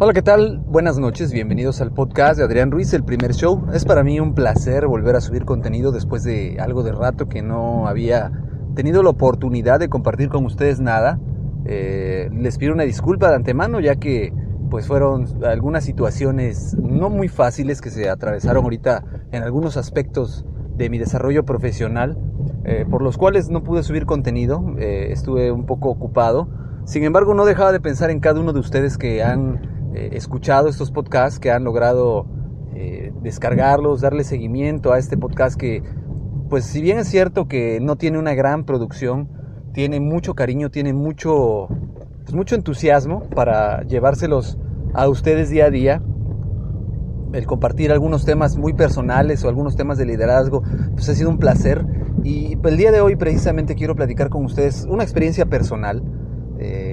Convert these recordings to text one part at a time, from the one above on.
Hola, ¿qué tal? Buenas noches, bienvenidos al podcast de Adrián Ruiz, el primer show. Es para mí un placer volver a subir contenido después de algo de rato que no había tenido la oportunidad de compartir con ustedes nada. Eh, les pido una disculpa de antemano ya que pues fueron algunas situaciones no muy fáciles que se atravesaron ahorita en algunos aspectos de mi desarrollo profesional, eh, por los cuales no pude subir contenido, eh, estuve un poco ocupado. Sin embargo, no dejaba de pensar en cada uno de ustedes que han eh, escuchado estos podcasts, que han logrado eh, descargarlos, darle seguimiento a este podcast que, pues si bien es cierto que no tiene una gran producción, tiene mucho cariño, tiene mucho, pues, mucho entusiasmo para llevárselos a ustedes día a día. El compartir algunos temas muy personales o algunos temas de liderazgo, pues ha sido un placer. Y el día de hoy precisamente quiero platicar con ustedes una experiencia personal. Eh,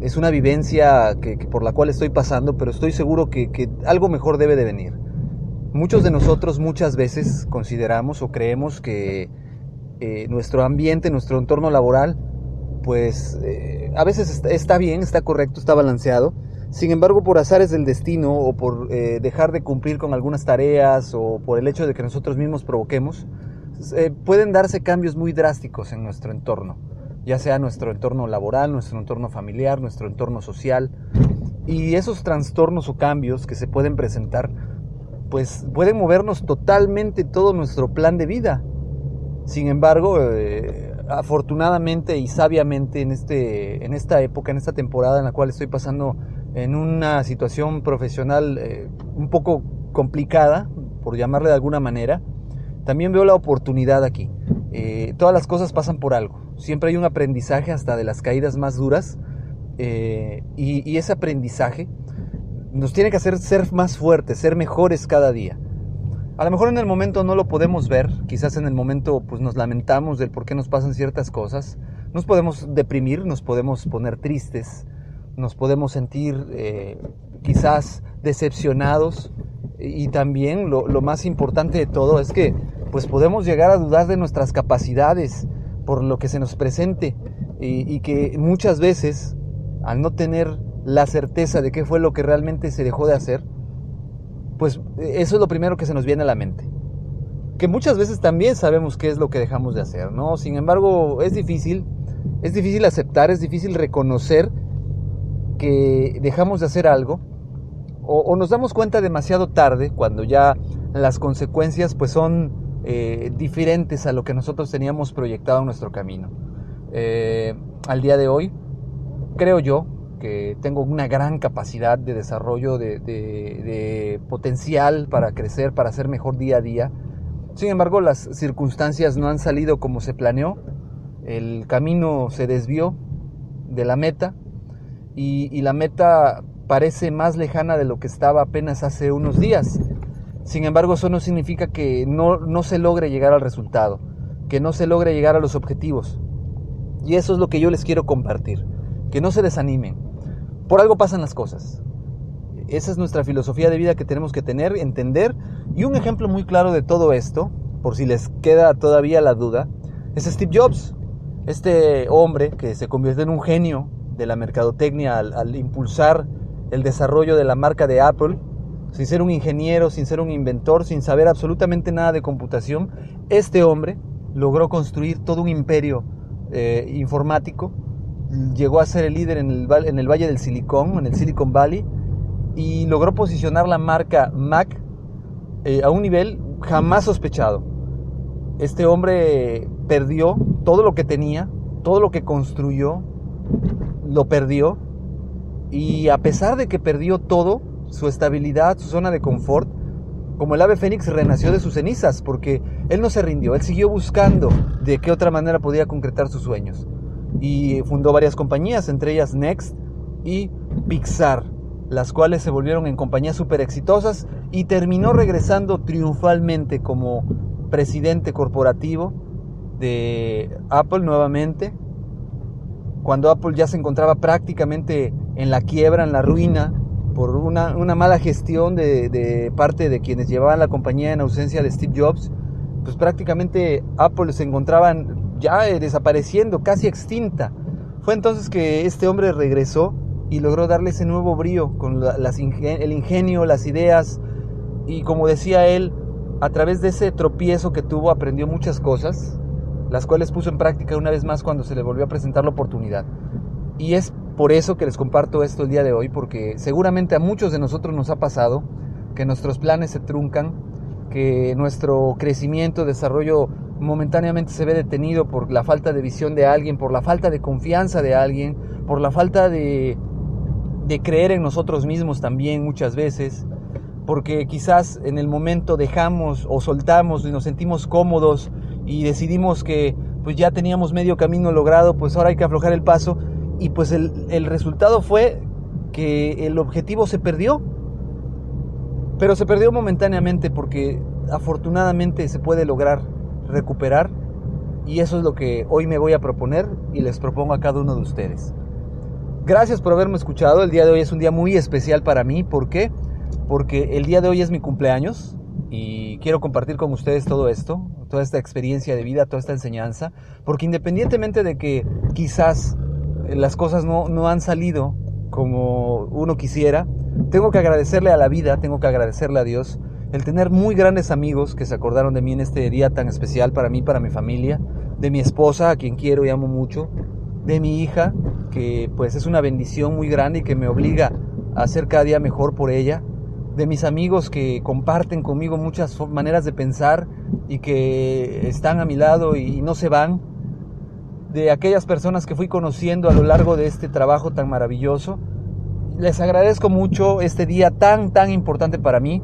es una vivencia que, por la cual estoy pasando, pero estoy seguro que, algo mejor debe de venir. Muchos de nosotros muchas veces consideramos o creemos que eh, nuestro ambiente, nuestro entorno laboral, pues eh, a veces está, bien, está correcto, está balanceado. Sin embargo, por azares del destino o por eh, dejar de cumplir con algunas tareas o por el hecho de que nosotros mismos provoquemos, pueden darse cambios muy drásticos en nuestro entorno ya sea nuestro entorno laboral, nuestro entorno familiar, nuestro entorno social. Y esos trastornos o cambios que se pueden presentar, pues pueden movernos totalmente todo nuestro plan de vida. Sin embargo, eh, afortunadamente y sabiamente en, este, en esta época, en esta temporada en la cual estoy pasando en una situación profesional eh, un poco complicada, por llamarle de alguna manera, también veo la oportunidad aquí. Eh, todas las cosas pasan por algo. Siempre hay un aprendizaje hasta de las caídas más duras. Eh, y, ese aprendizaje nos tiene que hacer ser más fuertes, ser mejores cada día. A lo mejor en el momento no lo podemos ver, quizás en el momento pues nos lamentamos del por qué nos pasan ciertas cosas, nos podemos deprimir, nos podemos poner tristes, nos podemos sentir eh, quizás decepcionados y también lo, lo, más importante de todo es que pues podemos llegar a dudar de nuestras capacidades por lo que se nos presente y, que muchas veces al no tener la certeza de qué fue lo que realmente se dejó de hacer, pues eso es lo primero que se nos viene a la mente. Que muchas veces también sabemos qué es lo que dejamos de hacer, ¿no? Sin embargo, es difícil, es difícil aceptar, es difícil reconocer que dejamos de hacer algo o, nos damos cuenta demasiado tarde cuando ya las consecuencias pues son eh, diferentes a lo que nosotros teníamos proyectado nuestro camino. Eh, al día de hoy, creo yo que tengo una gran capacidad de desarrollo, de, potencial para crecer, para ser mejor día a día. Sin embargo, las circunstancias no han salido como se planeó, el camino se desvió de la meta y la meta parece más lejana de lo que estaba apenas hace unos días. Sin embargo, eso no significa que no, se logre llegar al resultado, que no se logre llegar a los objetivos. Y eso es lo que yo les quiero compartir, que no se desanimen. Por algo pasan las cosas. Esa es nuestra filosofía de vida que tenemos que tener, entender. Y un ejemplo muy claro de todo esto, por si les queda todavía la duda, es Steve Jobs. Este hombre que se convierte en un genio de la mercadotecnia al impulsar el desarrollo de la marca de Apple sin ser un ingeniero, sin ser un inventor, sin saber absolutamente nada de computación, este hombre logró construir todo un imperio eh, informático, llegó a ser el líder en el, en el Valle del Silicón, en el Silicon Valley, y logró posicionar la marca Mac eh, a un nivel jamás sospechado. Este hombre perdió todo lo que tenía, todo lo que construyó, lo perdió, y a pesar de que perdió todo, su estabilidad, su zona de confort, como el ave fénix renació de sus cenizas, porque él no se rindió, él siguió buscando de qué otra manera podía concretar sus sueños. Y fundó varias compañías, entre ellas Next y Pixar. las cuales se volvieron en compañías súper exitosas y terminó regresando triunfalmente como presidente corporativo de Apple nuevamente, cuando Apple ya se encontraba prácticamente en la quiebra, en la ruina, por una, mala gestión de, parte de quienes llevaban la compañía en ausencia de Steve Jobs, pues prácticamente Apple se encontraban ya desapareciendo, casi extinta. Fue entonces que este hombre regresó y logró darle ese nuevo brío con el ingenio, las ideas y como decía él, a través de ese tropiezo que tuvo aprendió muchas cosas, las cuales puso en práctica una vez más cuando se le volvió a presentar la oportunidad. Y es por eso que les comparto esto el día de hoy, porque seguramente a muchos de nosotros nos ha pasado que nuestros planes se truncan, que nuestro crecimiento, desarrollo momentáneamente se ve detenido por la falta de visión de alguien, por la falta de confianza de alguien, por la falta de, de creer en nosotros mismos también muchas veces, porque quizás en el momento dejamos o soltamos y nos sentimos cómodos y decidimos que pues ya teníamos medio camino logrado, pues ahora hay que aflojar el paso y pues el, el resultado fue que el objetivo se perdió, pero se perdió momentáneamente porque afortunadamente se puede lograr recuperar y eso es lo que hoy me voy a proponer y les propongo a cada uno de ustedes. Gracias por haberme escuchado, el día de hoy es un día muy especial para mí, ¿por qué? Porque el día de hoy es mi cumpleaños y quiero compartir con ustedes todo esto, toda esta experiencia de vida, toda esta enseñanza, porque independientemente de que quizás las cosas no, no han salido como uno quisiera, tengo que agradecerle a la vida, tengo que agradecerle a Dios el tener muy grandes amigos que se acordaron de mí en este día tan especial para mí, para mi familia, de mi esposa, a quien quiero y amo mucho, de mi hija, que pues es una bendición muy grande y que me obliga a ser cada día mejor por ella, de mis amigos que comparten conmigo muchas maneras de pensar y que están a mi lado y no se van, de aquellas personas que fui conociendo a lo largo de este trabajo tan maravilloso. Les agradezco mucho este día tan, tan importante para mí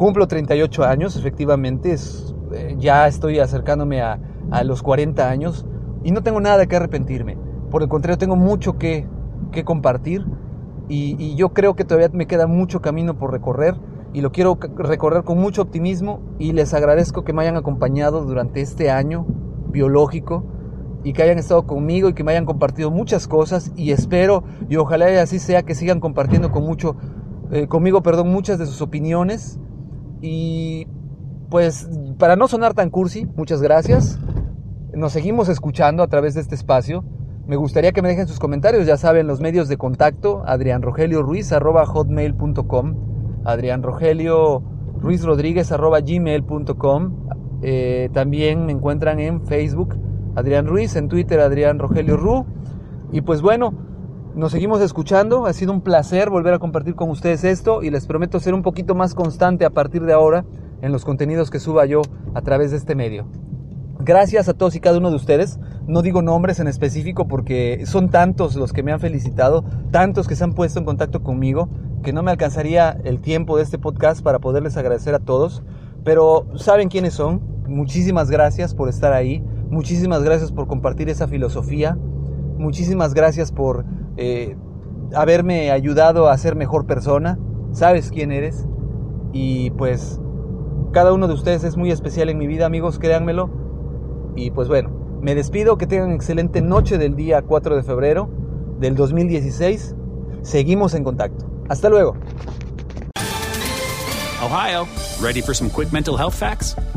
Cumplo 38 años, efectivamente, eh, ya estoy acercándome a, los 40 años y no tengo nada qué arrepentirme. Por el contrario, tengo mucho que, que compartir y, yo creo que todavía me queda mucho camino por recorrer y lo quiero recorrer con mucho optimismo y les agradezco que me hayan acompañado durante este año biológico y que hayan estado conmigo y que me hayan compartido muchas cosas y espero y ojalá así sea que sigan compartiendo con mucho, eh, conmigo perdón, muchas de sus opiniones y pues para no sonar tan cursi, muchas gracias. Nos seguimos escuchando a través de este espacio. Me gustaría que me dejen sus comentarios, ya saben, los medios de contacto, Adrián Rogelio Ruiz, arroba hotmail.com, Adrián Rogelio Ruiz Rodríguez, arroba gmail.com. Eh, también me encuentran en Facebook, Adrián Ruiz, en Twitter, Adrián Rogelio Ru. Y pues bueno, nos seguimos escuchando, ha sido un placer volver a compartir con ustedes esto y les prometo ser un poquito más constante a partir de ahora en los contenidos que suba yo a través de este medio. Gracias a todos y cada uno de ustedes. No digo nombres en específico porque son tantos los que me han felicitado, tantos que se han puesto en contacto conmigo, que no me alcanzaría el tiempo de este podcast para poderles agradecer a todos. Pero saben quiénes son. Muchísimas gracias por estar ahí. Muchísimas gracias por compartir esa filosofía. Muchísimas gracias por eh, haberme ayudado a ser mejor persona. Sabes quién eres. Y pues cada uno de ustedes es muy especial en mi vida, amigos, créanmelo. Y pues bueno, me despido, que tengan excelente noche del día 4 de febrero del 2016. Seguimos en contacto. Hasta luego. Ohio, ready for some quick mental health facts?